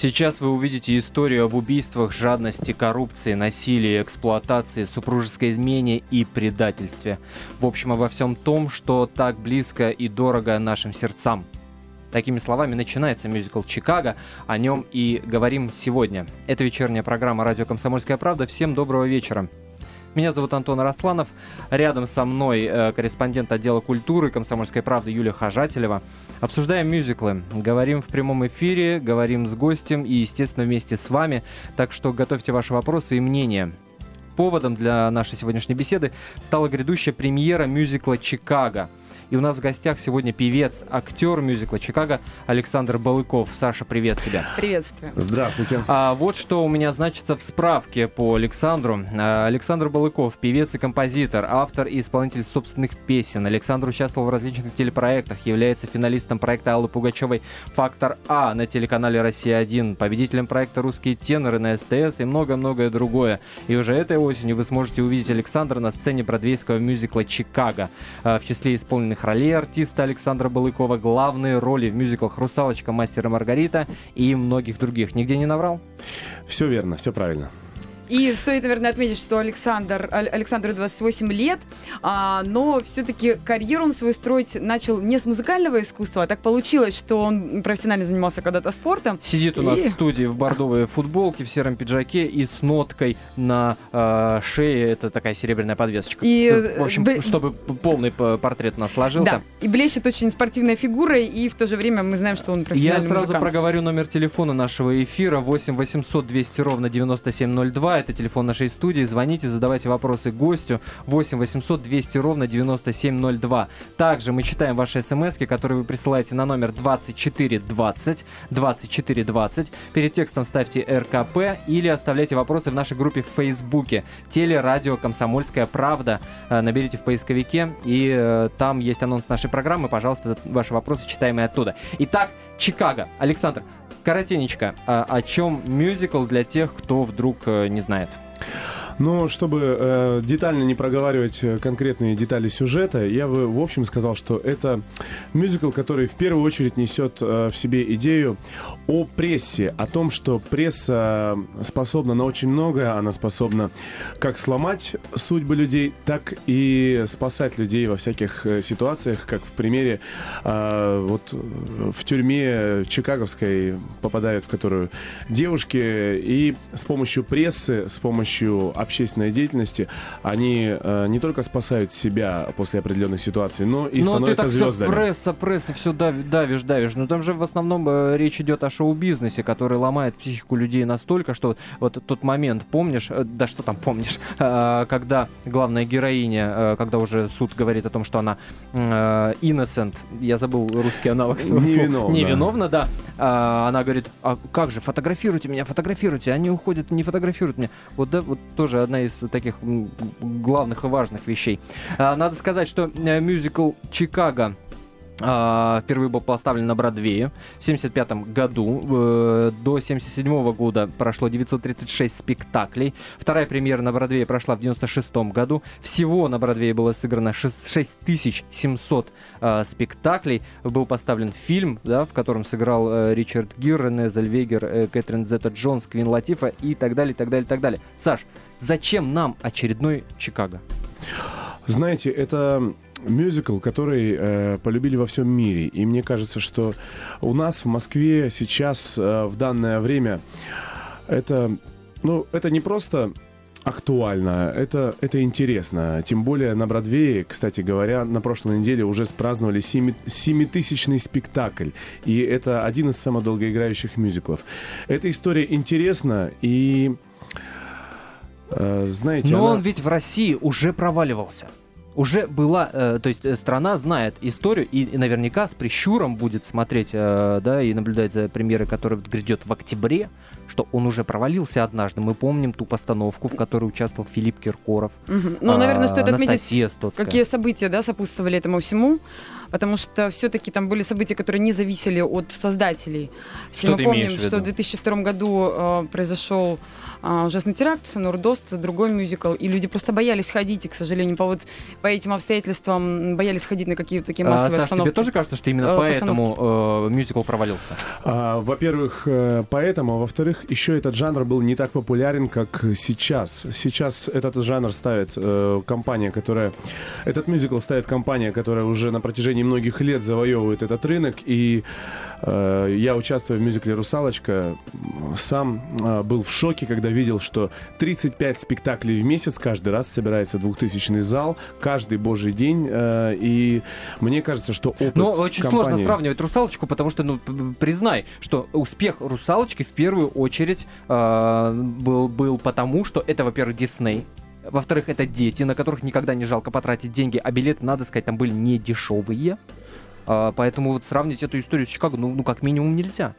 Сейчас вы увидите историю об убийствах, жадности, коррупции, насилии, эксплуатации, супружеской измене и предательстве. В общем, обо всем том, что так близко и дорого нашим сердцам. Такими словами начинается мюзикл «Чикаго». О нем и говорим сегодня. Это вечерняя программа «Радио Комсомольская правда». Всем доброго вечера. Меня зовут Антон Арасланов. Рядом со мной э, корреспондент отдела культуры «Комсомольской правды» Юлия Хажателева. Обсуждаем мюзиклы, говорим в прямом эфире, говорим с гостем и, естественно, вместе с вами. Так что готовьте ваши вопросы и мнения. Поводом для нашей сегодняшней беседы стала грядущая премьера мюзикла «Чикаго». И у нас в гостях сегодня певец, актер мюзикла «Чикаго» Александр Балыков. Саша, привет тебе. Приветствую. Здравствуйте. А, вот что у меня значится в справке по Александру. А, Александр Балыков, певец и композитор, автор и исполнитель собственных песен. Александр участвовал в различных телепроектах, является финалистом проекта Аллы Пугачевой «Фактор А» на телеканале «Россия-1», победителем проекта «Русские теноры» на СТС и многое-многое другое. И уже этой осенью вы сможете увидеть Александра на сцене бродвейского мюзикла «Чикаго». А, в числе исполненных главных ролей артиста Александра Балыкова, главные роли в мюзиклах «Русалочка», «Мастер и Маргарита» и многих других. Нигде не наврал? Все верно, все правильно. И стоит, наверное, отметить, что Александр, Александру 28 лет, а, но все-таки карьеру он свою строить начал не с музыкального искусства, а так получилось, что он профессионально занимался когда-то спортом. Сидит у нас и... в студии в бордовой футболке, в сером пиджаке и с ноткой на э, шее. Это такая серебряная подвесочка. И, в общем, б... чтобы полный портрет у нас сложился. Да, и блещет очень спортивной фигурой, и в то же время мы знаем, что он профессиональный Я сразу музыкант. проговорю номер телефона нашего эфира 8 800 200 ровно 9702 это телефон нашей студии. Звоните, задавайте вопросы гостю 8 800 200 ровно 9702. Также мы читаем ваши смс, которые вы присылаете на номер 2420 2420. Перед текстом ставьте РКП или оставляйте вопросы в нашей группе в Фейсбуке. Телерадио «Комсомольская правда». Э, наберите в поисковике, и э, там есть анонс нашей программы. Пожалуйста, ваши вопросы читаем и оттуда. Итак, Чикаго. Александр, коротенечко, а о чем мюзикл для тех, кто вдруг э, не знает? Но чтобы э, детально не проговаривать э, конкретные детали сюжета, я бы в общем сказал, что это мюзикл, который в первую очередь несет э, в себе идею о прессе, о том, что пресса способна на очень многое, она способна как сломать судьбы людей, так и спасать людей во всяких э, ситуациях, как в примере э, вот в тюрьме Чикаговской попадают в которую девушки, и с помощью прессы, с помощью общественной деятельности, они э, не только спасают себя после определенных ситуаций, но и но становятся ты так звездами. Все пресса, пресса, все давишь, давишь, давишь. Но там же в основном э, речь идет о шоу-бизнесе, который ломает психику людей настолько, что вот тот момент, помнишь, э, да что там помнишь, э, когда главная героиня, э, когда уже суд говорит о том, что она э, innocent, я забыл русский аналог. Невиновна. Невиновна, да. Э, она говорит, а как же, фотографируйте меня, фотографируйте. Они уходят, не фотографируют меня. Вот да, вот тоже тоже одна из таких главных и важных вещей. А, надо сказать, что э, мюзикл «Чикаго» Uh, впервые был поставлен на Бродвее в 1975 году. Uh, до 1977 года прошло 936 спектаклей. Вторая премьера на Бродвее прошла в 1996 году. Всего на Бродвее было сыграно 6, 6700 uh, спектаклей. Был поставлен фильм, да, в котором сыграл э, Ричард Гир, Рене Зельвегер, э, Кэтрин Зетта Джонс, Квин Латифа и так далее, так далее, так далее. Саш, Зачем нам очередной Чикаго? Знаете, это мюзикл, который э, полюбили во всем мире. И мне кажется, что у нас в Москве сейчас, э, в данное время, это, ну, это не просто актуально, это, это интересно. Тем более на Бродвее, кстати говоря, на прошлой неделе уже спраздновали семитысячный спектакль. И это один из самых долгоиграющих мюзиклов. Эта история интересна и знаете, Но она... он ведь в России уже проваливался. Уже была, э, то есть э, страна знает историю и, и наверняка с прищуром будет смотреть, э, да, и наблюдать за премьерой, которая грядет в октябре, что он уже провалился однажды. Мы помним ту постановку, в которой участвовал Филипп Киркоров. Угу. Ну, наверное, стоит отметить, Стоцкая. какие события, да, сопутствовали этому всему. потому что все-таки там были события, которые не зависели от создателей. Все Что мы ты помним, что в виду? 2002 году э, произошел э, ужасный теракт, Нурдост, другой мюзикл, и люди просто боялись ходить, и, к сожалению, по, вот, по этим обстоятельствам боялись ходить на какие-то такие А, массовые Саш, обстановки. тебе тоже кажется, что именно Э, поэтому э, мюзикл провалился? А, во-первых, э, поэтому, а во-вторых, еще этот жанр был не так популярен, как сейчас. Сейчас этот жанр ставит э, компания, которая... Этот мюзикл ставит компания, которая уже на протяжении многих лет завоевывает этот рынок, и я участвую в мюзикле «Русалочка». Сам э, был в шоке, когда видел, что 35 спектаклей в месяц каждый раз собирается двухтысячный зал, каждый божий день, э, и мне кажется, что опыт Но очень сложно компании- сравнивать русалочку, потому что, ну, признай, что успех русалочки в первую очередь э, был, был потому, что это, во-первых, Дисней. Во-вторых, это дети, на которых никогда не жалко потратить деньги, а билеты, надо сказать, там были не дешевые. А, поэтому вот сравнить эту историю с Чикаго, ну, ну как минимум нельзя.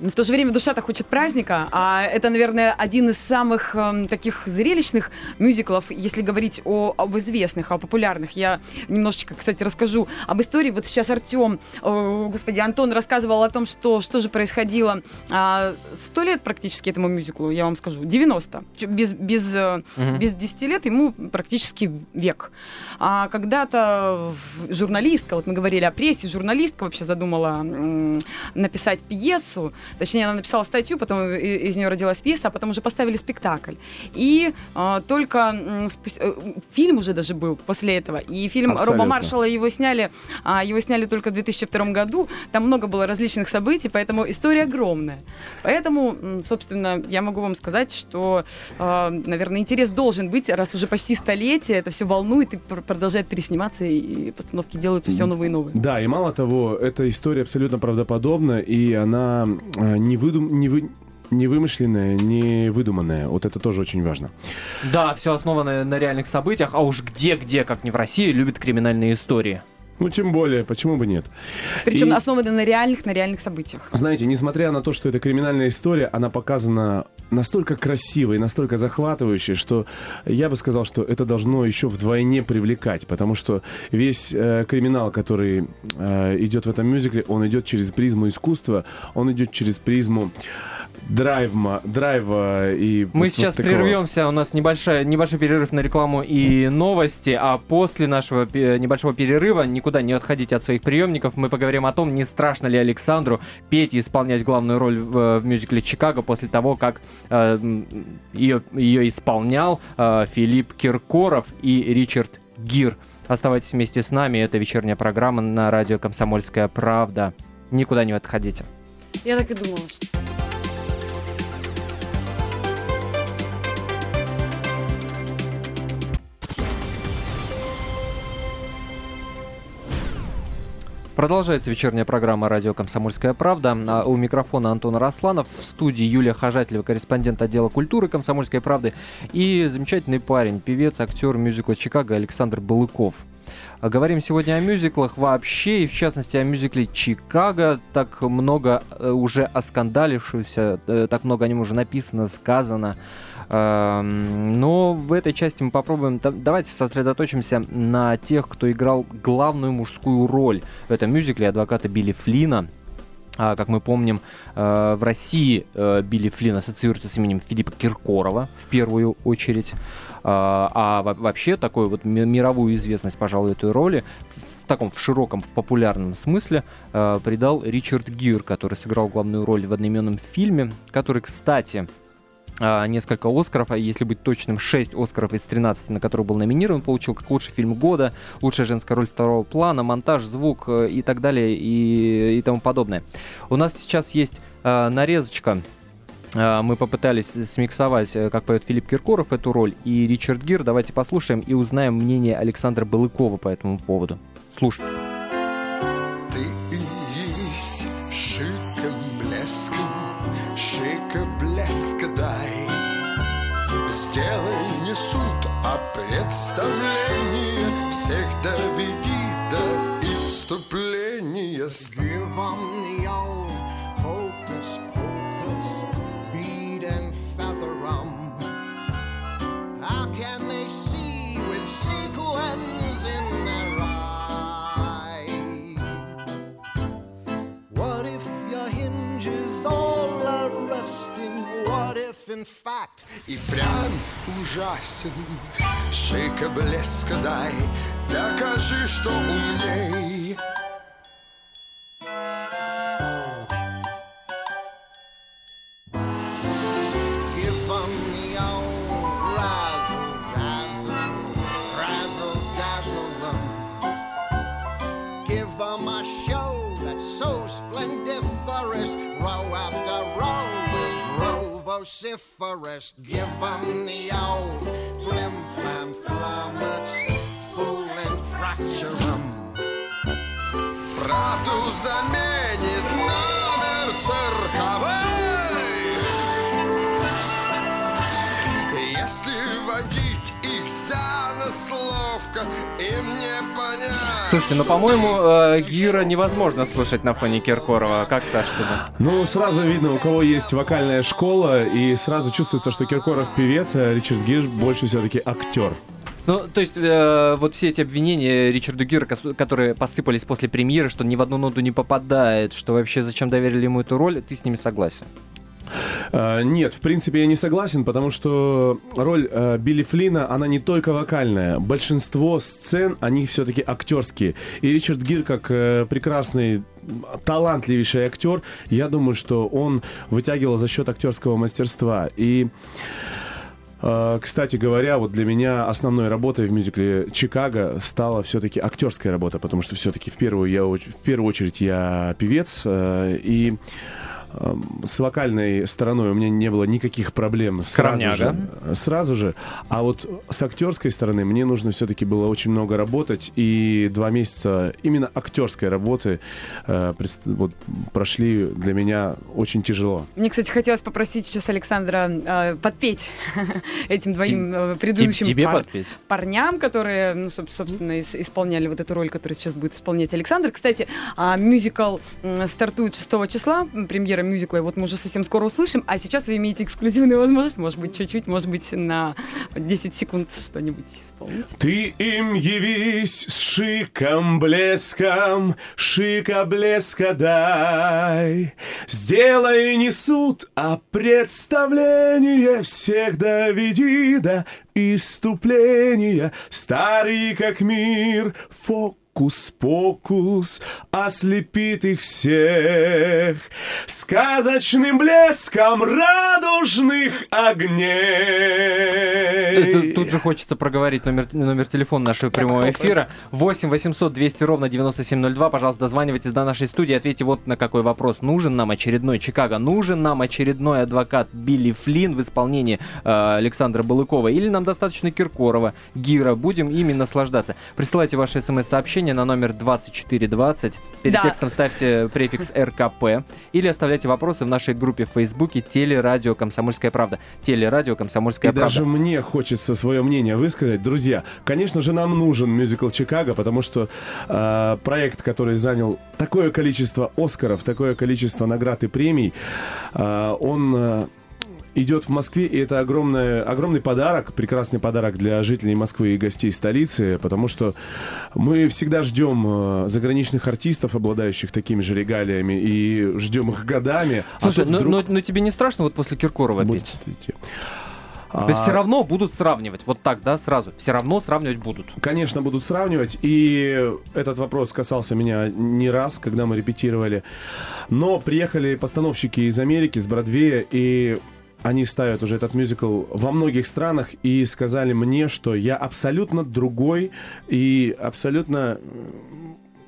В то же время душа-то хочет праздника, а это, наверное, один из самых эм, таких зрелищных мюзиклов, если говорить о, об известных, о популярных. Я немножечко, кстати, расскажу об истории. Вот сейчас Артем, э, господи, Антон рассказывал о том, что, что же происходило а, сто лет практически этому мюзиклу, я вам скажу, 90. Чё- Без, без, э, Мгм. без 10 лет ему практически век. А когда-то журналистка, вот мы говорили о прессе, журналистка вообще задумала м, написать пьесу, точнее, она написала статью, потом из нее родилась пьеса, а потом уже поставили спектакль. И а, только э, фильм уже даже был после этого, и фильм Абсолютно. Роба Маршала его сняли, а, его сняли только в 2002 году, там много было различных событий, поэтому история огромная. Поэтому, собственно, я могу вам сказать, что, а, наверное, интерес должен быть, раз уже почти столетие, это все волнует и пр- продолжает пересниматься, и постановки делаются все новые и новые. Да, и мало того, эта история абсолютно правдоподобна, и она э, не, выдум... не, вы... не вымышленная, не выдуманная. Вот это тоже очень важно. Да, все основано на реальных событиях, а уж где-где, как не в России, любят криминальные истории. Ну, тем более, почему бы нет? Причем И- основаны на реальных, на реальных событиях. Знаете, несмотря на то, что это криминальная история, она показана настолько красиво и настолько захватывающе, что я бы сказал, что это должно еще вдвойне привлекать, потому что весь э, криминал, который э, идет в этом мюзикле, он идет через призму искусства, он идет через призму драйва, драйва и Мы вот- сейчас вот такого. прервемся, у нас небольшая, небольшой перерыв на рекламу и новости, а после нашего небольшого перерыва, никуда не отходите от своих приемников, мы поговорим о том, не страшно ли Александру петь и исполнять главную роль в, э, в мюзикле «Чикаго» после того, как э, ее, ее исполнял э, Филипп Киркоров и Ричард Гир. Оставайтесь вместе с нами, это вечерняя программа на радио «Комсомольская правда». Никуда не отходите. Я так и думала, что... Продолжается вечерняя программа «Радио Комсомольская правда». А У микрофона Антон Росланов. В студии Юлия Хожателева, корреспондент отдела культуры «Комсомольской правды». И замечательный парень, певец, актер мюзикла «Чикаго» Александр Балыков. А Говорим сегодня о мюзиклах вообще, и в частности о мюзикле «Чикаго». Так много э, уже оскандалившегося, э, так много о нем уже написано, сказано. Эм, Но в этой части мы попробуем... да- Давайте сосредоточимся на тех, кто играл главную мужскую роль в этом мюзикле адвоката Билли Флина. А, как мы помним, э, в России э, Билли Флин ассоциируется с именем Филиппа Киркорова в первую очередь. А, а во- вообще такую вот ми- мировую известность, пожалуй, этой роли в таком в широком, в популярном смысле э, придал Ричард Гир, который сыграл главную роль в одноименном фильме, который, кстати, несколько Оскаров, а если быть точным, 6 Оскаров из 13, на которые был номинирован, получил как лучший фильм года, лучшая женская роль второго плана, монтаж, звук э, и так далее и, и тому подобное. У нас сейчас есть э, нарезочка э, мы попытались смиксовать, э, как поет Филипп Киркоров эту роль и Ричард Гир. Давайте послушаем и узнаем мнение Александра Балыкова по этому поводу. Слушай. Представление, всех доведи до иступления. Give on in fact, и впрямь ужасен. Шика блеска дай, докажи, что умней. vociferous. Give 'em the old flim flam flummox, fool and fracture 'em. Правду заменит номер цирковой. Слушайте, ну, по-моему, э, Гира невозможно слушать на фоне Киркорова. Как, Саш, тебе? Ну, сразу видно, у кого есть вокальная школа, и сразу чувствуется, что Киркоров певец, а Ричард Гир больше все-таки актер. Ну, то есть, э, вот все эти обвинения Ричарду Гира, которые посыпались после премьеры, что ни в одну ноту не попадает, что вообще зачем доверили ему эту роль, ты с ними согласен? А, Нет, в принципе, я не согласен, потому что роль э, Билли Флина, она не только вокальная. Большинство сцен, они все-таки актерские. И Ричард Гир, как э, прекрасный талантливейший актер, я думаю, что он вытягивал за счет актерского мастерства. И э, кстати говоря, вот для меня основной работой в мюзикле «Чикаго» стала все-таки актерская работа, потому что все-таки в первую, я, в первую очередь я певец, и с вокальной стороной у меня не было никаких проблем сразу же, сразу же. А вот с актерской стороны мне нужно все-таки было очень много работать, и два месяца именно актерской работы э, вот, прошли для меня очень тяжело. Мне, кстати, хотелось попросить сейчас Александра э, подпеть этим двоим э, предыдущим тебе пар- подпеть? парням, которые, ну, соб- собственно, ис- исполняли вот эту роль, которую сейчас будет исполнять Александр. Кстати, а, мюзикл м, стартует 6 числа, м, премьера мюзикла, и вот мы уже совсем скоро услышим, а сейчас вы имеете эксклюзивную возможность, может быть, чуть-чуть, может быть, на 10 секунд что-нибудь исполнить. Ты им явись с шиком, блеском, шика блеска дай. Сделай не суд, а представление всех доведи до иступления. Старый как мир, фокус-покус ослепит их всех сказочным блеском радужных огней. Тут, тут же хочется проговорить номер, номер телефона нашего прямого эфира. 8 800 200 ровно 9702. Пожалуйста, дозванивайтесь до нашей студии. Ответьте вот на какой вопрос. Нужен нам очередной Чикаго? Нужен нам очередной адвокат Билли Флинн в исполнении э, Александра Балыкова? Или нам достаточно Киркорова, Гира? Будем ими наслаждаться. Присылайте ваши смс-сообщения на номер 2420. Перед Да. текстом ставьте префикс РКП. Или оставляйте вопросы в нашей группе в Фейсбуке Телерадио Комсомольская правда. Телерадио Комсомольская И правда. даже мне хочется свое мнение высказать. Друзья, конечно же, нам нужен мюзикл «Чикаго», потому что э, проект, который занял такое количество Оскаров, такое количество наград и премий, э, он... э, идет в Москве, и это огромное, огромный подарок, прекрасный подарок для жителей Москвы и гостей столицы, потому что мы всегда ждем э, заграничных артистов, обладающих такими же регалиями, и ждем их годами. Слушай, а тут ну, вдруг ну- ну тебе не страшно вот после Киркорова петь? То есть А- все равно будут сравнивать. Вот так, да, сразу. Все равно сравнивать будут. Конечно, будут сравнивать. И этот вопрос касался меня не раз, когда мы репетировали. Но приехали постановщики из Америки, с Бродвея, и они ставят уже этот мюзикл во многих странах и сказали мне, что я абсолютно другой и абсолютно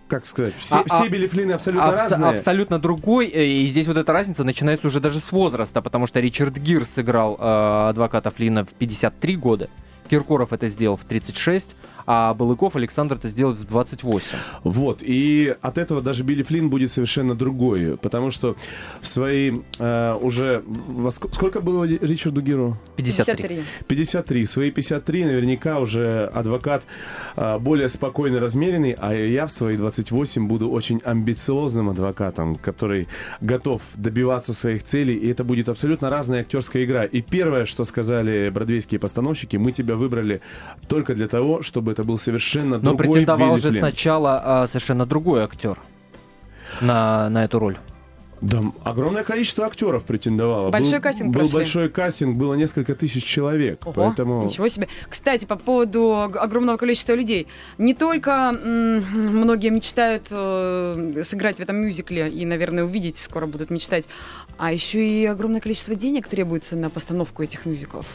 как сказать, все, А- все а- Билли Флинны абсолютно Абс- разные. Абсолютно другой. э, И здесь вот эта разница начинается уже даже с возраста, потому что Ричард Гир сыграл э, адвоката Флина в 53 года. Киркоров это сделал в 36, а Балыков Александр это сделал в 28. Вот, и от этого даже Билли Флинн будет совершенно другой, потому что в свои э, уже... во ск- Сколько было Ричарду Гиру? 53. 53. В свои 53 наверняка уже адвокат а, более спокойно размеренный, а я в свои 28 буду очень амбициозным адвокатом, который готов добиваться своих целей, и это будет абсолютно разная актерская игра. И первое, что сказали бродвейские постановщики, мы тебя выбрали только для того, чтобы это был совершенно Но другой претендовал Билли же Флинн. сначала а, совершенно другой актер на, на эту роль. Да, огромное количество актеров претендовало. Большой был, кастинг Был прошли. большой кастинг, было несколько тысяч человек. Ого, поэтому... Ничего себе. Кстати, по поводу ог- огромного количества людей. Не только м, многие мечтают э, сыграть в этом мюзикле и, наверное, увидеть скоро будут мечтать, а еще и огромное количество денег требуется на постановку этих мюзиклов.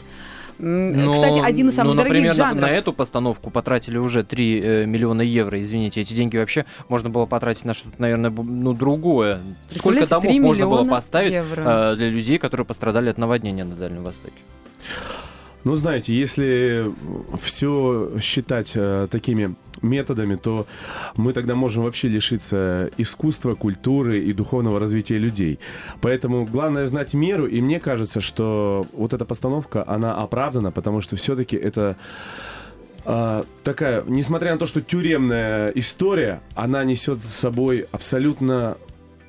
М, Но- Кстати, один из самых ну, дорогих например, на- жанров. На, эту постановку потратили уже 3 э, миллиона евро. Извините, эти деньги вообще можно было потратить на что-то, наверное, ну, другое. Сколько домов 3 можно было поставить евро. э, для людей, которые пострадали от наводнения на Дальнем Востоке? Ну, знаете, если все считать э, такими методами, то мы тогда можем вообще лишиться искусства, культуры и духовного развития людей. Поэтому главное знать меру, и мне кажется, что вот эта постановка, она оправдана, потому что все-таки это а, такая, несмотря на то, что тюремная история, она несет за собой абсолютно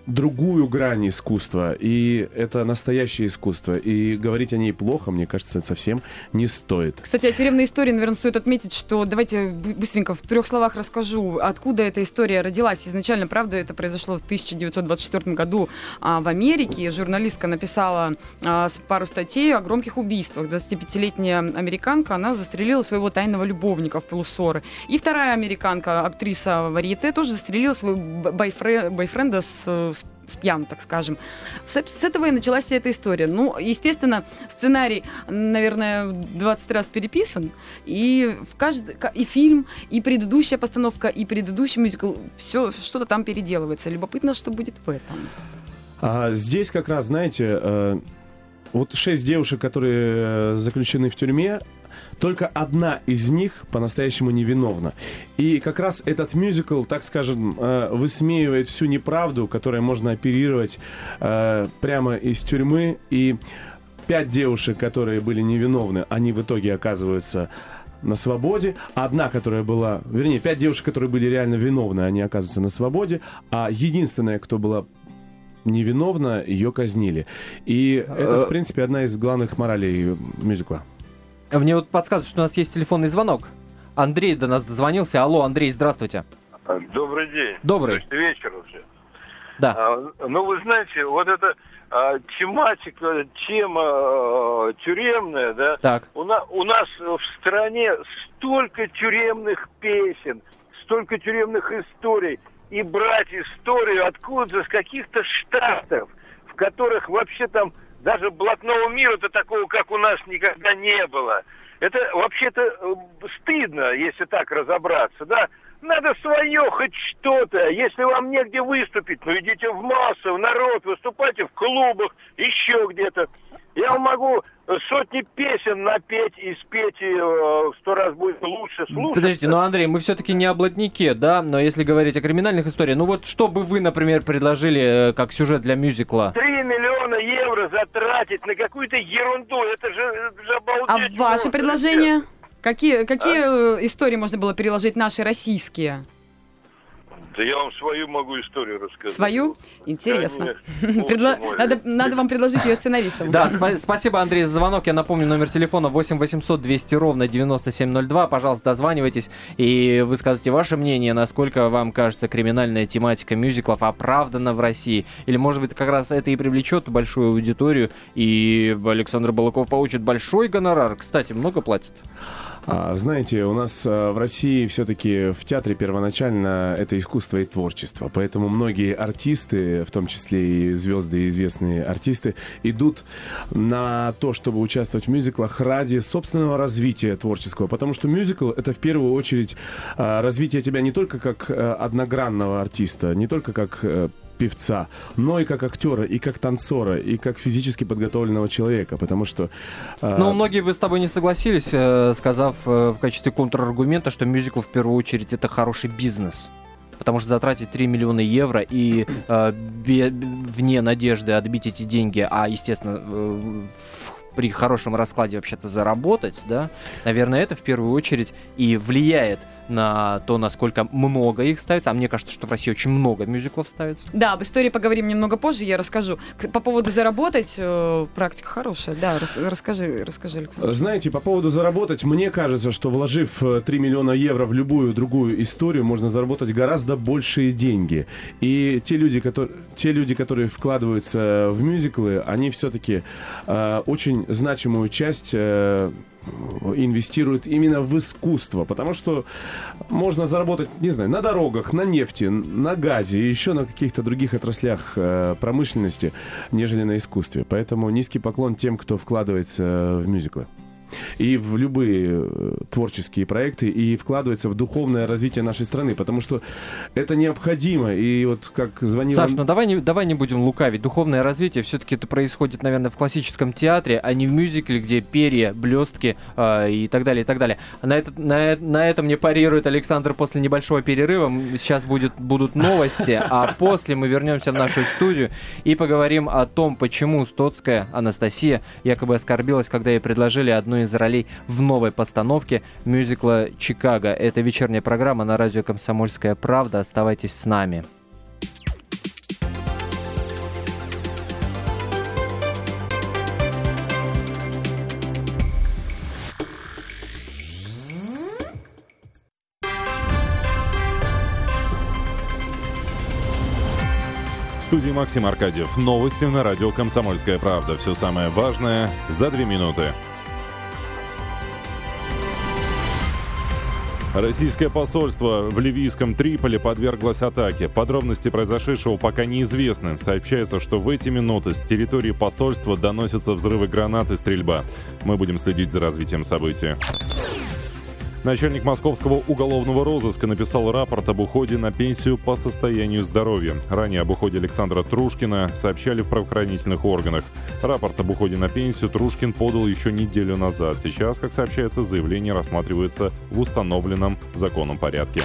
другую грань искусства, и это настоящее искусство. И говорить о ней плохо, мне кажется, совсем не стоит. Кстати, о тюремной истории, наверное, стоит отметить, что давайте бы- быстренько в трех словах расскажу, откуда эта история родилась. Изначально, правда, это произошло в 1924 году а, в Америке. Журналистка написала а, пару статей о громких убийствах. 25-летняя американка, она застрелила своего тайного любовника в полуссоры. И вторая американка, актриса Варьете, тоже застрелила своего бойфренда с, с пьяну, так скажем. С, с этого и началась вся эта история. Ну, естественно, сценарий, наверное, 20 раз переписан, и в каждый и фильм, и предыдущая постановка, и предыдущий мюзикл, все что-то там переделывается. Любопытно, что будет в этом. А здесь как раз, знаете, э, вот шесть девушек, которые э, заключены в тюрьме, только одна из них по-настоящему невиновна. И как раз этот мюзикл, так скажем, э, высмеивает всю неправду, которой можно оперировать э, прямо из тюрьмы. И пять девушек, которые были невиновны, они в итоге оказываются на свободе. Одна, которая была... Вернее, пять девушек, которые были реально виновны, они оказываются на свободе. А единственная, кто была невиновна, ее казнили. И это, в принципе, одна из главных моралей мюзикла. Мне вот подсказывают, что у нас есть телефонный звонок. Андрей до нас дозвонился. Алло, Андрей, здравствуйте. Добрый день. Добрый. То есть вечер уже. Да. А, ну, вы знаете, вот эта а, тематика, тема а, тюремная, да, Так. у, на- у нас в стране столько тюремных песен, столько тюремных историй. И брать историю откуда-то, с каких-то штатов, в которых вообще там даже блатного мира-то такого, как у нас, никогда не было. Это вообще-то э, стыдно, если так разобраться, да? Надо свое, хоть что-то. Если вам негде выступить, ну идите в массу, в народ, выступайте в клубах, еще где-то. Я вам могу сотни песен напеть и спеть, и э, в сто раз будет лучше слушать. Подождите, ну, Андрей, мы все-таки не о блатнике, да? Но если говорить о криминальных историях, ну вот что бы вы, например, предложили э, как сюжет для мюзикла? Три миллиона евро затратить на какую-то ерунду, это же, это же А обалдеть. ваше можно, предложение? Какие, какие А? э, истории можно было переложить наши российские? Да я вам свою могу историю рассказать. Свою? Интересно. Конечно. Предла-. Надо, надо вам предложить ее сценаристам. Да, спа- спасибо, Андрей, за звонок. Я напомню, номер телефона 8 800 200 ровно 9702. Пожалуйста, дозванивайтесь и высказывайте ваше мнение, насколько вам кажется криминальная тематика мюзиклов оправдана в России. Или, может быть, как раз это и привлечет большую аудиторию, и Александр Балаков получит большой гонорар. Кстати, много платит? А, знаете, у нас а, в России все-таки в театре первоначально это искусство и творчество. Поэтому многие артисты, в том числе и звезды, и известные артисты, идут на то, чтобы участвовать в мюзиклах ради собственного развития творческого. Потому что мюзикл это в первую очередь а, развитие тебя не только как а, одногранного артиста, не только как э, певца, но и как актера, и как танцора, и как физически подготовленного человека, потому что... а, Ну, многие бы с тобой не согласились, э, сказав э, в качестве контраргумента, что мюзикл в первую очередь это хороший бизнес. Потому что затратить 3 миллиона евро и э, бе- вне надежды отбить эти деньги, а, естественно, э, в- при хорошем раскладе вообще-то заработать, да, наверное, это в первую очередь и влияет на то, насколько много их ставится. А мне кажется, что в России очень много мюзиклов ставится. Да, об истории поговорим немного позже, я расскажу. По поводу заработать, э, практика хорошая. Да, расскажи, расскажи, Александр. Знаете, по поводу заработать, мне кажется, что вложив 3 миллиона евро в любую другую историю, можно заработать гораздо большие деньги. И те люди, которые, те люди, которые вкладываются в мюзиклы, они все-таки э, очень значимую часть э, инвестируют именно в искусство, потому что можно заработать, не знаю, на дорогах, на нефти, на газе и еще на каких-то других отраслях э, промышленности, нежели на искусстве. Поэтому низкий поклон тем, кто вкладывается в мюзиклы и в любые э, творческие проекты и вкладывается в духовное развитие нашей страны, потому что это необходимо. И вот как звонил... Саш, ну давай не, давай не будем лукавить. Духовное развитие все-таки это происходит, наверное, в классическом театре, а не в мюзикле, где перья, блестки э, и так далее, и так далее. На, это, на, на этом мне парирует Александр после небольшого перерыва. Сейчас будет, будут новости, а после мы вернемся в нашу студию и поговорим о том, почему Стоцкая Анастасия якобы оскорбилась, когда ей предложили одну одну из ролей в новой постановке мюзикла «Чикаго». Это вечерняя программа на радио «Комсомольская правда». Оставайтесь с нами. В студии Максим Аркадьев. Новости на радио «Комсомольская правда». Все самое важное за две минуты. Российское посольство в ливийском Триполи подверглось атаке. Подробности произошедшего пока неизвестны. Сообщается, что в эти минуты с территории посольства доносятся взрывы гранат и стрельба. Мы будем следить за развитием событий. Начальник московского уголовного розыска написал рапорт об уходе на пенсию по состоянию здоровья. Ранее об уходе Александра Трушкина сообщали в правоохранительных органах. Рапорт об уходе на пенсию Трушкин подал еще неделю назад. Сейчас, как сообщается, заявление рассматривается в установленном законом порядке.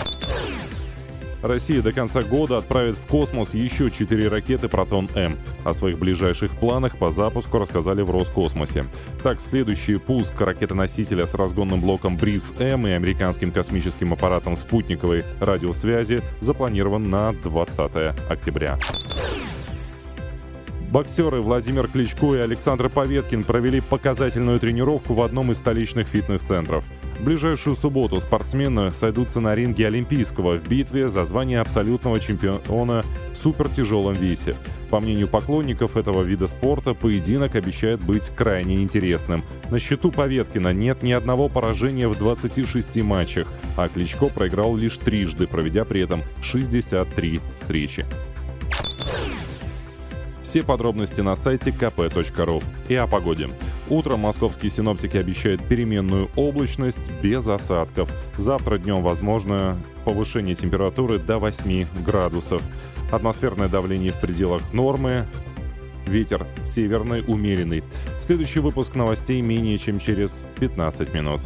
Россия до конца года отправит в космос еще четыре ракеты «Протон-М». О своих ближайших планах по запуску рассказали в Роскосмосе. Так, следующий пуск ракетоносителя с разгонным блоком «Бриз-М» и американским космическим аппаратом спутниковой радиосвязи запланирован на 20 октября. Боксеры Владимир Кличко и Александр Поветкин провели показательную тренировку в одном из столичных фитнес-центров. В ближайшую субботу спортсмены сойдутся на ринге Олимпийского в битве за звание абсолютного чемпиона в супертяжелом весе. По мнению поклонников этого вида спорта, поединок обещает быть крайне интересным. На счету Поветкина нет ни одного поражения в 26 матчах, а Кличко проиграл лишь трижды, проведя при этом 63 встречи. Все подробности на сайте kp.ru. И о погоде. Утром московские синоптики обещают переменную облачность без осадков. Завтра днем возможно повышение температуры до 8 градусов. Атмосферное давление в пределах нормы. Ветер северный, умеренный. Следующий выпуск новостей менее чем через 15 минут.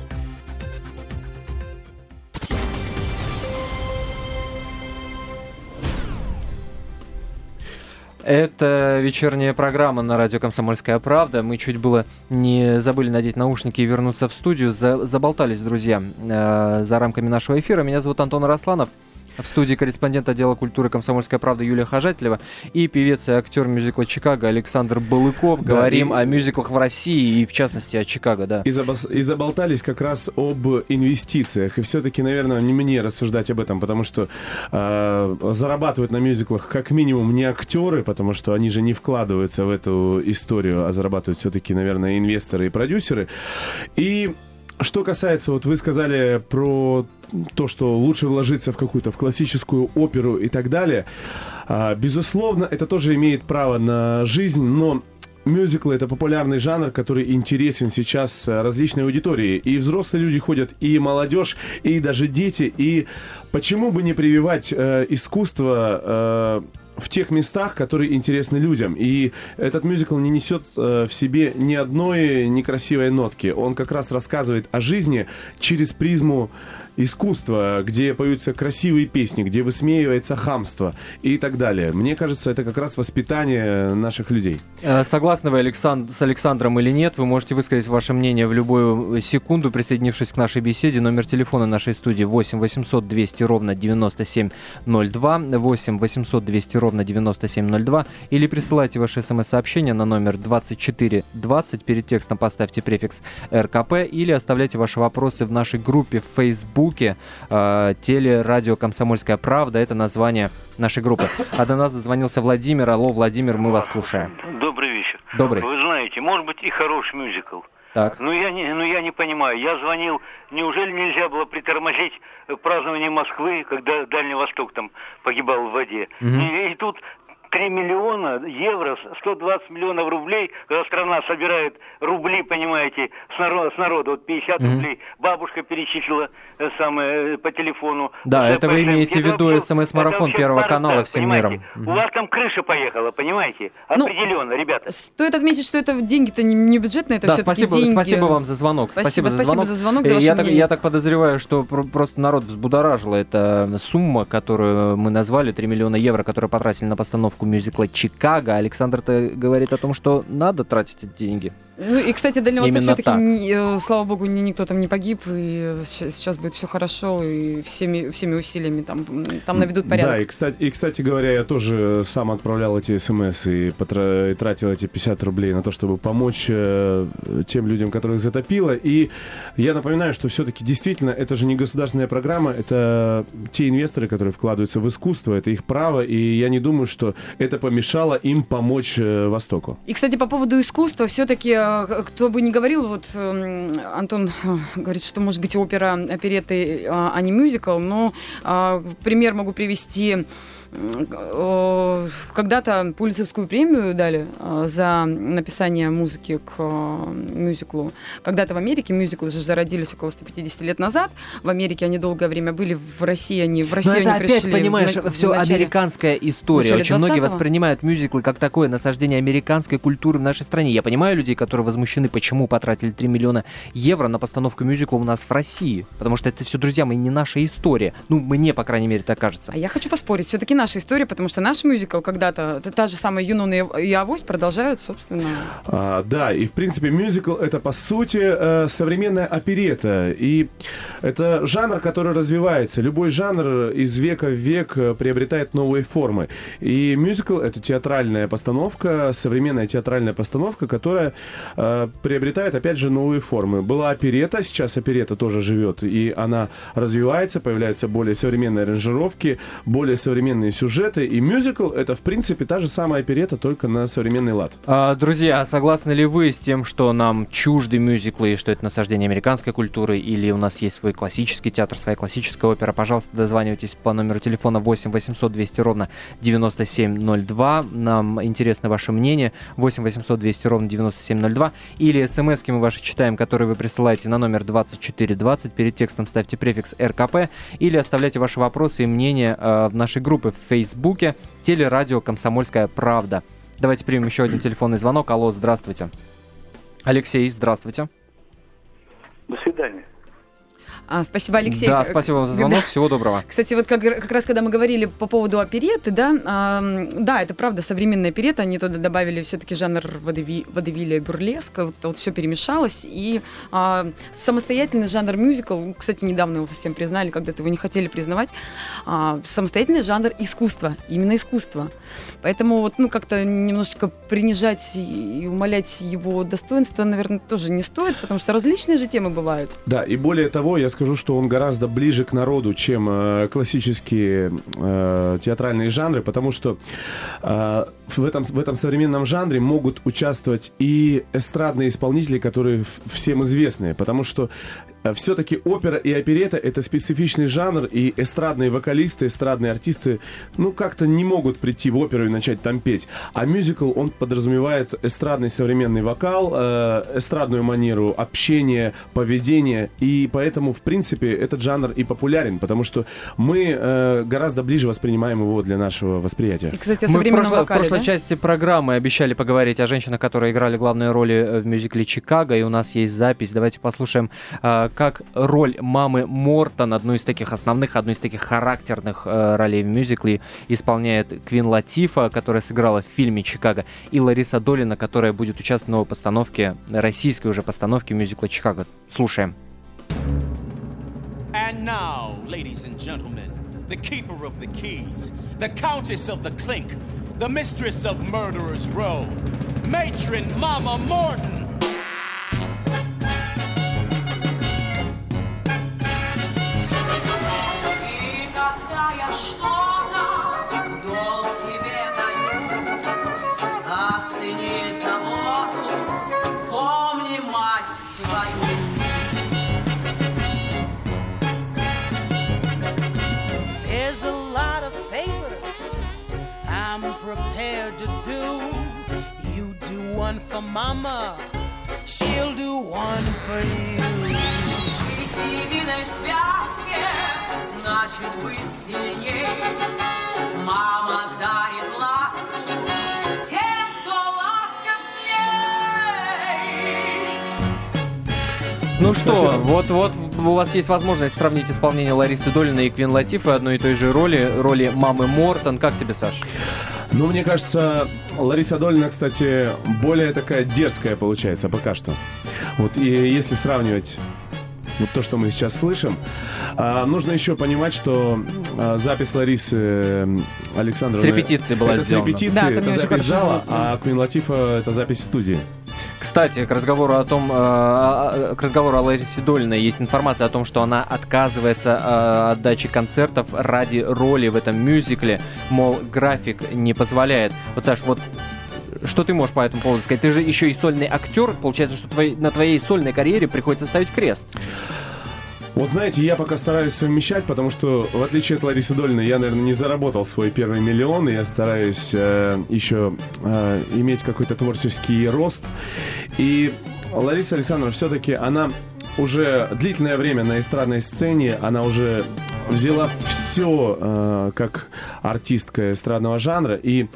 Это вечерняя программа на радио «Комсомольская правда». Мы чуть было не забыли надеть наушники и вернуться в студию. За, заболтались, друзья, э, за рамками нашего эфира. Меня зовут Антон Росланов. В студии корреспондент отдела культуры «Комсомольская правда» Юлия Хожателева и певец и актер мюзикла «Чикаго» Александр Балыков. Да, Говорим и... о мюзиклах в России и, в частности, о Чикаго, да. И, забол... и заболтались как раз об инвестициях. И все-таки, наверное, не мне рассуждать об этом, потому что э, зарабатывают на мюзиклах как минимум не актеры, потому что они же не вкладываются в эту историю, а зарабатывают все-таки, наверное, инвесторы и продюсеры. И что касается, вот вы сказали про то, что лучше вложиться в какую-то в классическую оперу и так далее. А, безусловно, это тоже имеет право на жизнь, но мюзиклы это популярный жанр, который интересен сейчас различной аудитории. И взрослые люди ходят, и молодежь, и даже дети. И почему бы не прививать э, искусство э, в тех местах, которые интересны людям. И этот мюзикл не несет э, в себе ни одной некрасивой нотки. Он как раз рассказывает о жизни через призму искусства, где поются красивые песни, где высмеивается хамство и так далее. Мне кажется, это как раз воспитание наших людей. Э, согласны вы Александ... с Александром или нет, вы можете высказать ваше мнение в любую секунду, присоединившись к нашей беседе. Номер телефона нашей студии 8 800 200 ровно 9702, 8 800 200 ровно 9702, или присылайте ваши смс-сообщения на номер 2420, перед текстом поставьте префикс РКП, или оставляйте ваши вопросы в нашей группе в Facebook Фейсбуке. Э, телерадио «Комсомольская правда» — это название нашей группы. А до нас дозвонился Владимир. Алло, Владимир, мы вас слушаем. Добрый вечер. Добрый. Вы знаете, может быть и хороший мюзикл. Так. Ну я, не, ну я не понимаю. Я звонил, неужели нельзя было притормозить празднование Москвы, когда Дальний Восток там погибал в воде? Мгм. И, и тут 3 миллиона евро, 120 миллионов рублей, когда страна собирает рубли, понимаете, с народа, с народа вот 50 Мгм. рублей, бабушка перечислила э, самое э, по телефону. Да, это вы имеете в виду СМС-марафон Первого канала всем понимаете? миром. Мгм. У вас там крыша поехала, понимаете? Ну, Определенно, ребята. Стоит отметить, что это деньги-то не, не бюджетные, это да, все-таки спасибо, деньги. спасибо вам за звонок. Спасибо, за спасибо звонок. за звонок, за Э, я, так, я так подозреваю, что про- просто народ взбудоражила эта сумма, которую мы назвали, 3 миллиона евро, которые потратили на постановку мюзикла «Чикаго». Александр-то говорит о том, что надо тратить эти деньги. Ну и, кстати, Дальний Восток все-таки, э, слава богу, ни- никто там не погиб, и сейчас будет все хорошо, и всеми, всеми усилиями там, там наведут порядок. Да, и кстати, и, кстати говоря, я тоже сам отправлял эти смс и, потра- и тратил эти 50 рублей на то, чтобы помочь э, тем людям, которых затопило. И я напоминаю, что все-таки действительно это же не государственная программа, это те инвесторы, которые вкладываются в искусство, это их право, и я не думаю, что это помешало им помочь э, Востоку. И, кстати, по поводу искусства, все-таки, кто бы ни говорил, вот м, Антон э, говорит, что может быть опера, опереты, а а не мюзикл, но пример могу привести. Э, Когда-то Пулицевскую премию дали э, за написание музыки к э, мюзиклу. Когда-то в Америке мюзиклы же зародились около 150 лет назад. В Америке они долгое время были, в России они в Но Россию это они опять, пришли. понимаешь, в на- в все начале- американская история. Очень многие 20-го. воспринимают мюзиклы как такое насаждение американской культуры в нашей стране. Я понимаю людей, которые возмущены, почему потратили 3 миллиона евро на постановку мюзикла у нас в России. Потому что это все, друзья мои, не наша история. Ну, мне, по крайней мере, так кажется. А я хочу поспорить, все-таки наша история, потому что наш мюзикл когда-то, та же самая Юнона и и Авось продолжают, собственно. А, да, и в принципе мюзикл это по сути э, современная оперета. И это жанр, который развивается. Любой жанр из века в век э, приобретает новые формы. И мюзикл это театральная постановка, современная театральная постановка, которая э, приобретает опять же новые формы. Была оперета, сейчас оперета тоже живет, и она развивается, появляются более современные аранжировки, более современные сюжеты. И мюзикл это в принципе та же самая оперета, только на современный лад. А, друзья, согласны ли вы с тем, что нам чужды мюзиклы, и что это насаждение американской культуры, или у нас есть свой классический театр, своя классическая опера? Пожалуйста, дозванивайтесь по номеру телефона 8 800 200 ровно 9702. Нам интересно ваше мнение. 8 800 200 ровно 9702. Или смс мы ваши читаем, которые вы присылаете на номер 2420. Перед текстом ставьте префикс РКП. Или оставляйте ваши вопросы и мнения э, в нашей группе в Фейсбуке телерадио «Комсомольская правда». Давайте примем еще один телефонный звонок. Алло, здравствуйте. Алексей, здравствуйте. До свидания. А, спасибо, Алексей. Да, спасибо вам за да. звонок. Всего доброго. Кстати, вот как, как раз когда мы говорили по поводу опереты, да, ам, да, это правда современная оперета, они туда добавили все-таки жанр водеви, водевиля и бурлеска, вот, это вот все перемешалось, и а, самостоятельный жанр мюзикл, кстати, недавно его совсем признали, когда-то его не хотели признавать, а, самостоятельный жанр искусства, именно искусство. Поэтому вот, ну, как-то немножечко принижать и и умалять его достоинство, наверное, тоже не стоит, потому что различные же темы бывают. Да, и более того, я скажу, что он гораздо ближе к народу, чем э, классические э, театральные жанры, потому что э, в этом, в этом современном жанре могут участвовать и эстрадные исполнители, которые всем известны, потому что все-таки опера и оперета это специфичный жанр, и эстрадные вокалисты, эстрадные артисты, ну, как-то не могут прийти в оперу и начать там петь. А мюзикл, он подразумевает эстрадный современный вокал, э, эстрадную манеру общения, поведения, и поэтому, в принципе, этот жанр и популярен, потому что мы э, гораздо ближе воспринимаем его для нашего восприятия. И, кстати, о Мы в, прошло- в вокале, прошлой да? части программы обещали поговорить о женщинах, которые играли главные роли э, в мюзикле «Чикаго», и у нас есть запись. Давайте послушаем, э, как роль мамы Мортон, одну из таких основных, одну из таких характерных э, ролей в мюзикле, исполняет Квин Латифа, которая сыграла в фильме «Чикаго», и Лариса Долина, которая будет участвовать в новой постановке, российской уже постановке мюзикла «Чикаго». Слушаем. And now, ladies and gentlemen, the keeper of the keys, the countess of the clink, the mistress of Murderer's Row, matron Mama Morton. For mama, she'll do one for you. Быть в единой связке значит быть сильней. Мама дарит ласку тем, кто ласков с ней. Ну что, вот-вот у вас есть возможность сравнить исполнение Ларисы Долиной и Квин Латифы одной и той же роли, роли мамы Мортон. Как тебе, Саш? Ну, мне кажется, Лариса Долина, кстати, более такая дерзкая получается пока что. Вот и если сравнивать вот то, что мы сейчас слышим, а, нужно еще понимать, что а, запись Ларисы э, Александровны... С репетиции была это сделана. с репетиции, Да, там это запись зала, а Квин Латифа это запись студии. Кстати, к разговору о том, э, к разговору о Ларисе Долиной есть информация о том, что она отказывается э, от дачи концертов ради роли в этом мюзикле, мол, график не позволяет. Вот, Саш, вот что ты можешь по этому поводу сказать? Ты же еще и сольный актер, получается, что твоей- на твоей сольной карьере приходится ставить крест. Вот знаете, я пока стараюсь совмещать, потому что, в отличие от Ларисы Долиной, я, наверное, не заработал свой первый миллион, и я стараюсь э, еще э, иметь какой-то творческий рост. И Лариса Александровна все-таки, она уже длительное время на эстрадной сцене, она уже взяла все э, как артистка эстрадного жанра, и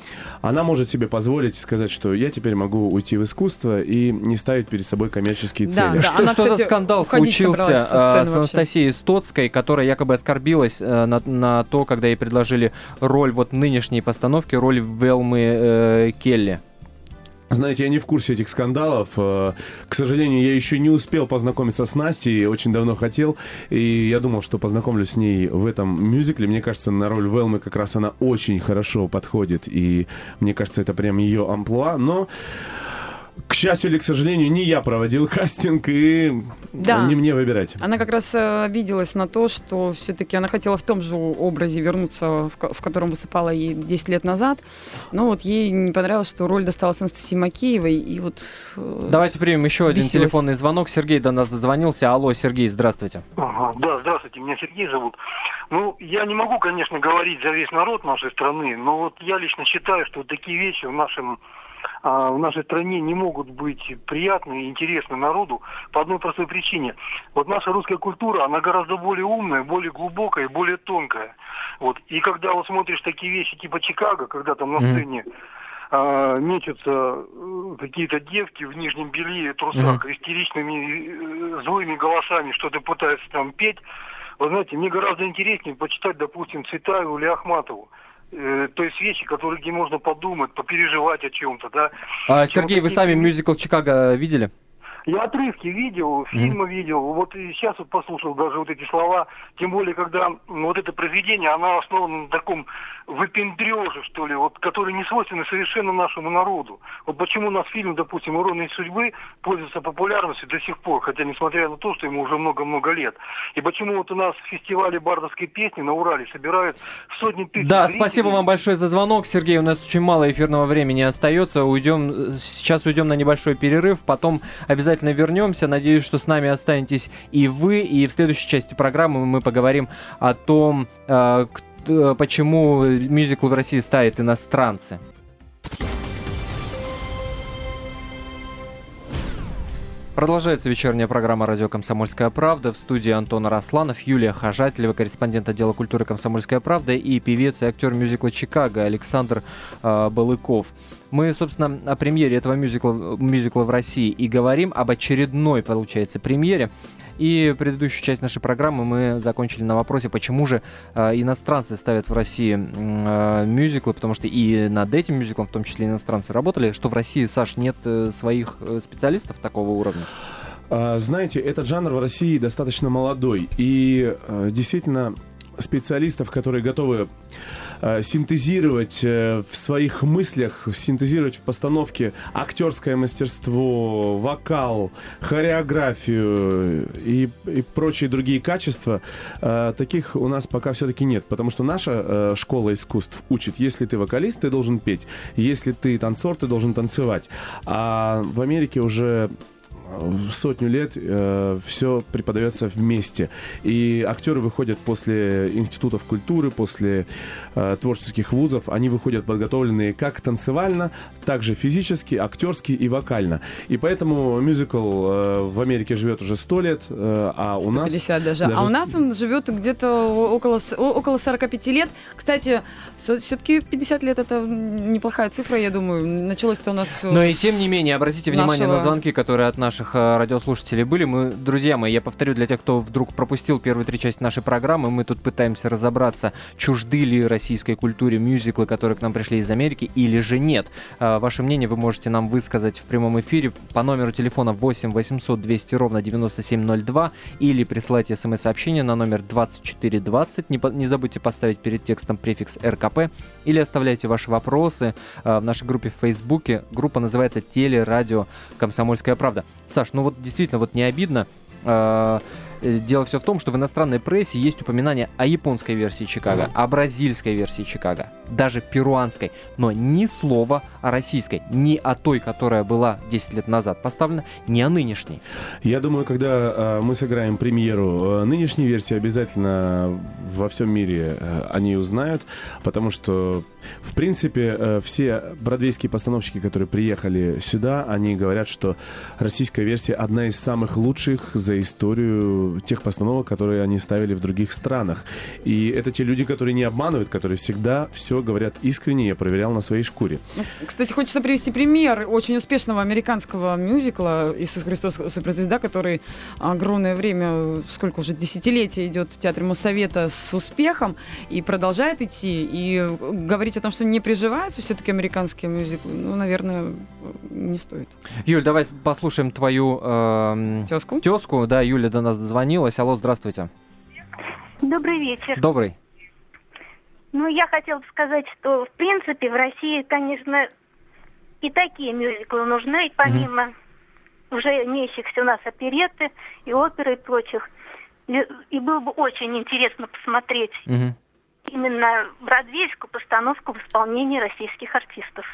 она может себе позволить сказать, что я теперь могу уйти в искусство и не ставить перед собой коммерческие Да, цели. да. Что, она, что за кстати, скандал уходить случился э, с. Анастасией Стоцкой, которая якобы оскорбилась э, на, на то, когда ей предложили роль вот нынешней постановки, роль Велмы э, Келли. Знаете, я не в курсе этих скандалов. Э, К сожалению, я еще не успел познакомиться с Настей, очень давно хотел. И я думал, что познакомлюсь с ней в этом мюзикле. Мне кажется, на роль Велмы как раз она очень хорошо подходит. И мне кажется, это прям ее амплуа. Но, к счастью или к сожалению, не я проводил кастинг, и Да. не мне выбирать. Она как раз э, обиделась на то, что все-таки она хотела в том же образе вернуться, в, ко- в котором выступала ей 10 лет назад. Но вот ей не понравилось, что роль досталась Анастасии Макеевой. И вот... э, Давайте примем еще один Взбесилась. телефонный звонок. Сергей до нас дозвонился. Алло, Сергей, здравствуйте. Ага, да, здравствуйте, меня Сергей зовут. Ну, я не могу, конечно, говорить за весь народ нашей страны, но вот я лично считаю, что такие вещи в нашем в нашей стране не могут быть приятны и интересны народу по одной простой причине. Вот наша русская культура, она гораздо более умная, более глубокая более тонкая. Вот. И когда вот смотришь такие вещи типа Чикаго, когда там на сцене а, мечутся э, какие-то девки в нижнем белье и трусах, истеричными э, злыми голосами что-то пытаются там петь, вы знаете, мне гораздо интереснее почитать, допустим, Цветаеву или Ахматову. То есть вещи, которые где можно подумать, попереживать о чем-то, да. А, Сергей, вы сами мюзикл Чикаго видели? Я отрывки видел, фильмы видел, вот и сейчас вот послушал даже вот эти слова, тем более, когда вот это произведение, оно основано на таком выпендреже, что ли, вот, который не свойственный совершенно нашему народу. Вот почему у нас фильм, допустим, «Ирония судьбы» пользуется популярностью до сих пор, хотя несмотря на то, что ему уже много-много лет. И почему вот у нас в фестивале бардовской песни на Урале собирают сотни тысяч Да, зрителей. спасибо вам большое за звонок, Сергей. У нас очень мало эфирного времени остается. Уйдем, э, сейчас уйдем на небольшой перерыв, потом обязательно вернемся. Надеюсь, что с нами останетесь и вы. И в следующей части программы мы поговорим о том, э, э, почему мюзикл в России ставят иностранцы. Продолжается вечерняя программа «Радио Комсомольская правда». В студии Антон Арасланов, Юлия Хожателева, корреспондент отдела культуры «Комсомольская правда» и певец и актер мюзикла «Чикаго» Александр э, Балыков. Мы, собственно, о премьере этого мюзикла, мюзикла в России и говорим, об очередной, получается, премьере. И предыдущую часть нашей программы мы закончили на вопросе, почему же э, иностранцы ставят в России э, мюзиклы, потому что и над этим мюзиклом, в том числе иностранцы, работали, что в России, Саш, нет э, своих э, специалистов такого уровня. А, Знаете, этот жанр в России достаточно молодой. И э, действительно специалистов, которые готовы синтезировать э, в своих мыслях, синтезировать в постановке актерское мастерство, вокал, хореографию и, и прочие другие качества, э, таких у нас пока все-таки нет. Потому что наша э, школа искусств учит, если ты вокалист, ты должен петь. Если ты танцор, ты должен танцевать. А в Америке уже э, сотню лет все преподается вместе. И актеры выходят после институтов культуры, после э, творческих вузов, они выходят подготовленные как танцевально, так же физически, актерски и вокально. И поэтому мюзикл э, в Америке живет уже 100 лет, э, а у нас... 150 даже. А даже у нас он живет где-то около, около 45 лет. Кстати, все-таки 50 лет это неплохая цифра, я думаю. Началось-то у нас Но и тем не менее, обратите внимание на нашего- звонки, которые от наших э, радиослушателей были. Мы, друзья мои, я повторю для тех, кто вдруг пропустил первые три части нашей программы, мы тут пытаемся разобраться, чужды ли российской культуре мюзиклы, которые к нам пришли из Америки, или же нет. Э, Ваше мнение вы можете нам высказать в прямом эфире по номеру телефона 8 800 200 ровно 9702 или присылайте смс-сообщение на номер 2420. Не, по- не забудьте поставить перед текстом префикс РКП или оставляйте ваши вопросы э, в нашей группе в Фейсбуке. Группа называется «Телерадио Комсомольская правда». Саш, ну вот действительно, вот не обидно. э, Дело все в том, что в иностранной прессе есть упоминание о японской версии Чикаго, о бразильской версии Чикаго, даже перуанской, но ни слова о российской, ни о той, которая была 10 лет назад поставлена, ни о нынешней. Я думаю, когда э, мы сыграем премьеру э, нынешней версии, обязательно во всем мире э, они узнают, потому что, в принципе, э, все бродвейские постановщики, которые приехали сюда, они говорят, что российская версия одна из самых лучших за историю тех постановок, которые они ставили в других странах. И это те люди, которые не обманывают, которые всегда все говорят искренне, я проверял на своей шкуре. Ну, Кстати, хочется привести пример очень успешного американского мюзикла «Иисус Христос суперзвезда», который огромное время, сколько уже, десятилетия идет в Театре Моссовета с успехом и продолжает идти. И говорить о том, что не приживаются все-таки американские мюзиклы, ну, наверное, не стоит. Юль, давай послушаем твою эм, Тезку? тезку. Да, Юля до нас дозвонилась. Алло, здравствуйте. Добрый вечер. Добрый. Ну, я хотела бы сказать, что, в принципе, в России, конечно, и такие мюзиклы нужны, помимо уже имеющихся у нас опереты и оперы и прочих. И, и было бы очень интересно посмотреть Мгм. именно бродвейскую постановку в исполнении российских артистов.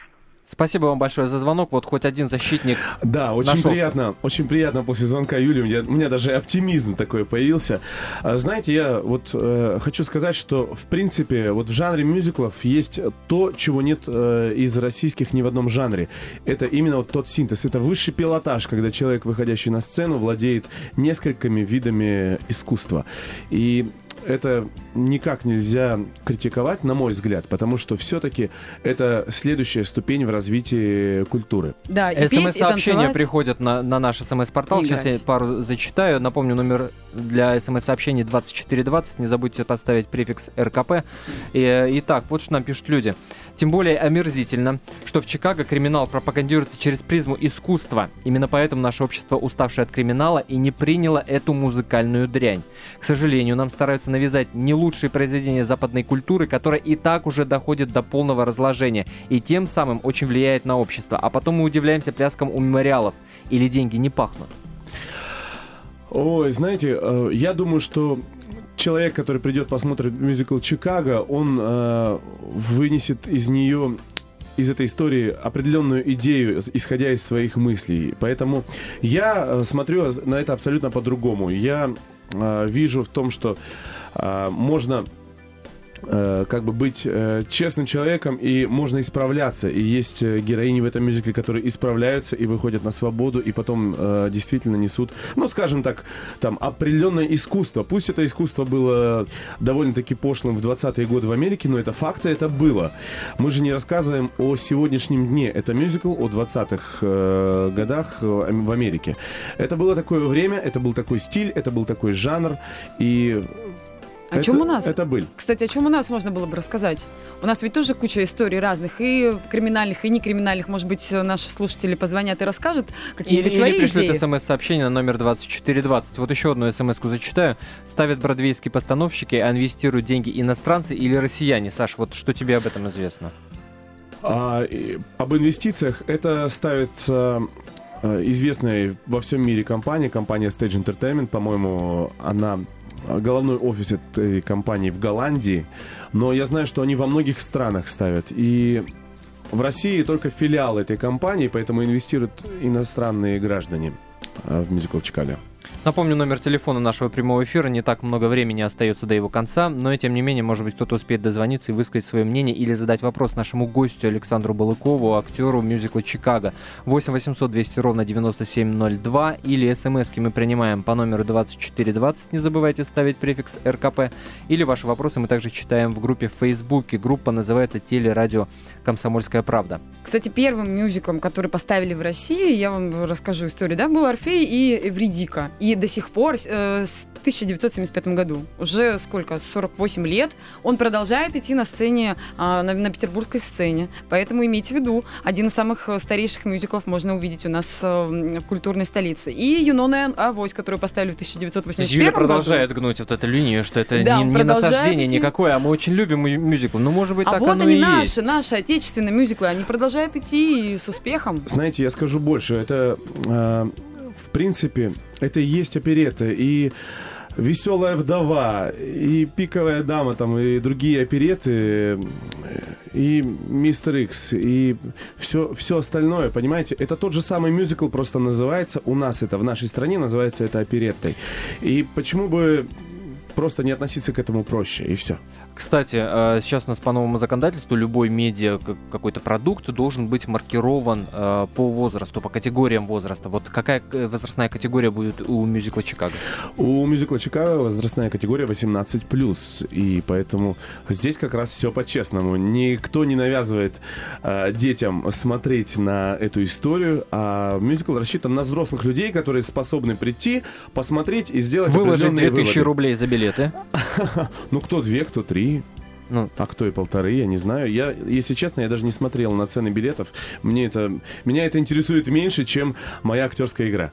Спасибо вам большое за звонок. Вот хоть один защитник. Да, очень нашелся. приятно, очень приятно после звонка Юли. У меня, у меня даже оптимизм такой появился. А, Знаете, я вот э, хочу сказать, что в принципе вот в жанре мюзиклов есть то, чего нет э, из российских ни в одном жанре. Это именно вот тот синтез, это высший пилотаж, когда человек, выходящий на сцену, владеет несколькими видами искусства. И это никак нельзя критиковать, на мой взгляд, потому что все-таки это следующая ступень в развитии культуры. Да, и и СМС-сообщения приходят на, на наш СМС-портал. И Сейчас я пару зачитаю. Напомню, номер для СМС-сообщений 2420. Не забудьте поставить префикс РКП. И, э, итак, вот что нам пишут люди. Тем более омерзительно, что в Чикаго криминал пропагандируется через призму искусства. Именно поэтому наше общество, уставшее от криминала, и не приняло эту музыкальную дрянь. К сожалению, нам стараются навязать не лучшие произведения западной культуры, которая и так уже доходит до полного разложения, и тем самым очень влияет на общество. А потом мы удивляемся пляскам у мемориалов. Или деньги не пахнут. Ой, знаете, э, я думаю, что человек, который придет посмотрит мюзикл Чикаго, он э, вынесет из нее из этой истории определенную идею, исходя из своих мыслей. Поэтому я э, смотрю на это абсолютно по-другому. Я э, вижу в том, что э, можно как бы быть э, честным человеком, и можно исправляться. И есть э, героини в этом мюзикле, которые исправляются и выходят на свободу, и потом э, действительно несут, ну, скажем так, там, определенное искусство. Пусть это искусство было довольно-таки пошлым в 20-е годы в Америке, но это факты, это было. Мы же не рассказываем о сегодняшнем дне. Это мюзикл о 20-х э, годах э, в Америке. Это было такое время, это был такой стиль, это был такой жанр, и О чем у нас? Это быль. Кстати, о чем у нас можно было бы рассказать? У нас ведь тоже куча историй разных, и криминальных, и некриминальных. Может быть, наши слушатели позвонят и расскажут Или, какие-нибудь или свои пришлют идеи. смс-сообщение на номер 2420. Вот еще одну смс-ку зачитаю. Ставят бродвейские постановщики, а инвестируют деньги иностранцы или россияне. Саш, вот что тебе об этом известно? А, и об инвестициях это ставится э, известная во всем мире компания, компания Stage Entertainment, по-моему, она головной офис этой компании в Голландии, но я знаю, что они во многих странах ставят. И в России только филиал этой компании, поэтому инвестируют иностранные граждане э, в мюзикл Чикаго. Напомню, номер телефона нашего прямого эфира. Не так много времени остается до его конца, но и тем не менее, может быть, кто-то успеет дозвониться и высказать свое мнение или задать вопрос нашему гостю Александру Балыкову, актеру мюзикла «Чикаго». 8 800 200 ровно 9702 или смски мы принимаем по номеру 2420. Не забывайте ставить префикс РКП. Или ваши вопросы мы также читаем в группе в Фейсбуке. Группа называется «Телерадио Комсомольская правда». Кстати, первым мюзиклом, который поставили в России, я вам расскажу историю, да, был Орфей и Эвридика. И до сих пор, э, с 1975 году, уже сколько, 48 лет, он продолжает идти на сцене, а, на, на петербургской сцене. Поэтому имейте в виду, один из самых э, старейших мюзиклов можно увидеть у нас э, в культурной столице. И Юнона Авось, которую поставили в То есть 1981 Юля году. продолжает гнуть вот эту линию, что это Да, не, не насаждение идти. никакое, а мы очень любим мю- мюзикл. Ну, может быть, А так вот оно они и наши, есть. наши отечественные мюзиклы, они продолжают идти и с успехом. Знаете, я скажу больше. Это, э, в принципе, это и есть оперетта. И «Веселая вдова», и «Пиковая дама», там, и другие опереты, и «Мистер Икс», и все, все остальное, понимаете? Это тот же самый мюзикл, просто называется, у нас это, в нашей стране называется это опереттой. И почему бы просто не относиться к этому проще, и все. Кстати, э, сейчас у нас по новому законодательству любой медиа, как- какой-то продукт должен быть маркирован э, по возрасту, по категориям возраста. Вот какая э, возрастная категория будет у мюзикла «Чикаго»? У мюзикла Чикаго возрастная категория 18+, и поэтому здесь как раз все по-честному. Никто не навязывает э, детям смотреть на эту историю, а мюзикл рассчитан на взрослых людей, которые способны прийти, посмотреть и сделать Выложить определенные 2000 выводы. рублей за билеты. Ну, кто две, кто три. Ну, а кто и полторы, я не знаю. Я, если честно, я даже не смотрел на цены билетов. Мне это, меня это интересует меньше, чем моя актерская игра.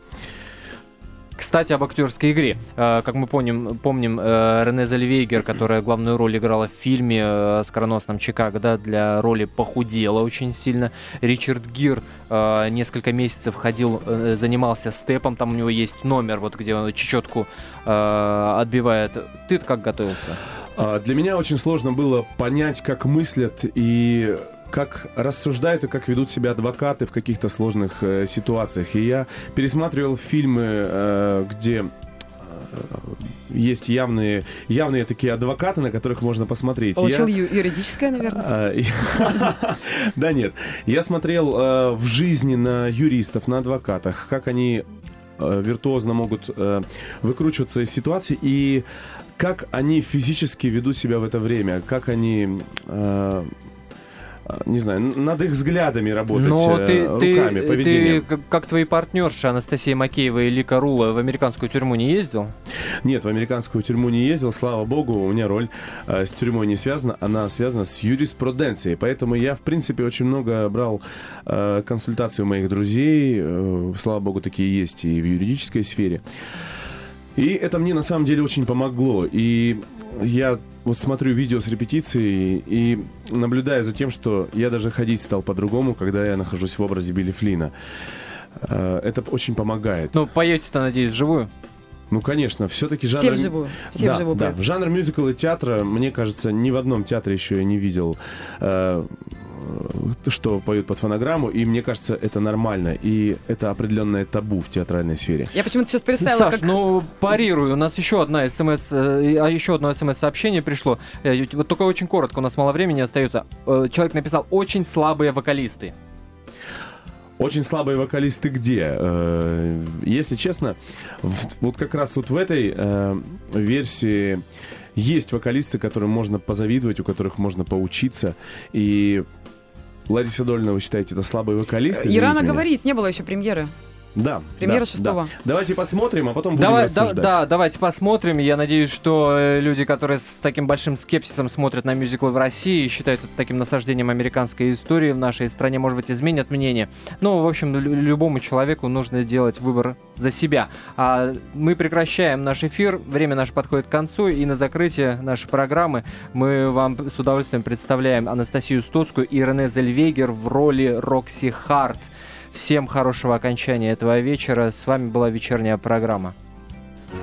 Кстати, об актерской игре. Э, Как мы помним, помним э, Рене Зельвейгер, которая главную роль играла в фильме э, «Скороносном Чикаго», да, для роли похудела очень сильно. Ричард Гир несколько месяцев ходил, занимался степом, там у него есть номер, вот где он чечетку отбивает. ты как готовился? А, Для меня очень сложно было понять, как мыслят и как рассуждают и как ведут себя адвокаты в каких-то сложных э, ситуациях. И я пересматривал фильмы, э, где э, есть явные, явные такие адвокаты, на которых можно посмотреть. Получил Я- ю- юридическое, наверное. а, Да нет. Я смотрел э, в жизни на юристов, на адвокатах, как они э, виртуозно могут выкручиваться из ситуации и как они физически ведут себя в это время, как они э, а, не знаю, над их взглядами работать, Но э, ты, руками, ты, поведением. ты, как, твои партнерши Анастасия Макеева и Лика Рула в американскую тюрьму не ездил? Нет, в американскую тюрьму не ездил, слава богу, у меня роль э, с тюрьмой не связана, она связана с юриспруденцией, поэтому я, в принципе, очень много брал э, консультаций у моих друзей, э, слава богу, такие есть и в юридической сфере. И это мне на самом деле очень помогло. И я вот смотрю видео с репетицией и наблюдаю за тем, что я даже ходить стал по-другому, когда я нахожусь в образе Билли Флина. Э, Это очень помогает. Ну, поете-то, надеюсь, вживую? Ну, конечно, все-таки жанр... Все вживую. Все да, вживую да. Жанр мюзикла и театра, мне кажется, ни в одном театре еще я не видел, э, что поют под фонограмму, и мне кажется, это нормально, и это определенное табу в театральной сфере. Я почему-то сейчас представила, Саш, как... ну парирую. У нас еще одна смс, э, а еще одно смс-сообщение пришло. Э, Вот только очень коротко, у нас мало времени остается. Э, Человек написал очень слабые вокалисты. Очень слабые вокалисты где? Э, Если честно, вот как раз вот в этой э, версии есть вокалисты, которым можно позавидовать, у которых можно поучиться, и Лариса Дольна, вы считаете, это слабый вокалист? Извините Ирана меня. говорит, не было еще премьеры. Да. Премьера да, шестого. да. Давайте посмотрим, а потом будем Давай, да, рассуждать. да, давайте посмотрим. Я надеюсь, что э, люди, которые с таким большим скепсисом смотрят на мюзиклы в России и считают это таким насаждением американской истории в нашей стране, может быть, изменят мнение. Но, в общем, лю- любому человеку нужно делать выбор за себя. А мы прекращаем наш эфир, время наше подходит к концу, и на закрытие нашей программы мы вам с удовольствием представляем Анастасию Стоцкую и Рене Зельвегер в роли Рокси Харт. Всем хорошего окончания этого вечера. С вами была вечерняя программа.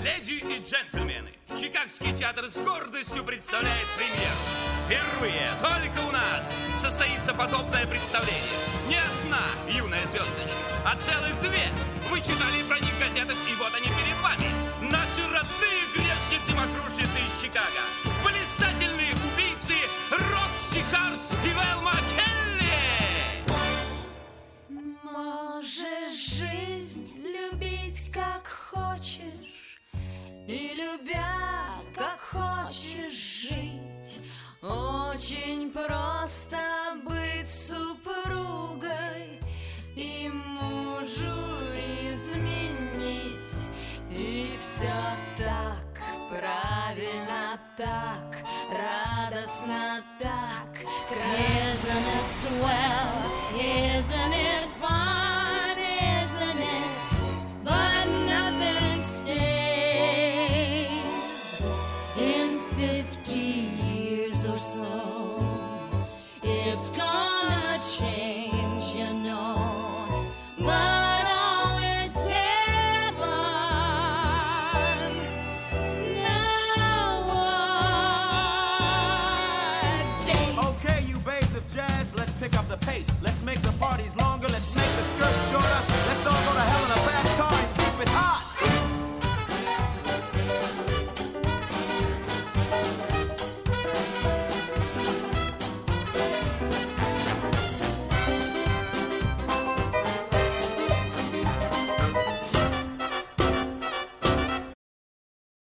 Леди и джентльмены, Чикагский театр с гордостью представляет премьеру. Впервые только у нас состоится подобное представление. Не одна юная звездочка, а целых две. Вы читали про них в газетах, и вот они перед вами. Наши родные грешницы-мокрушницы из Чикаго.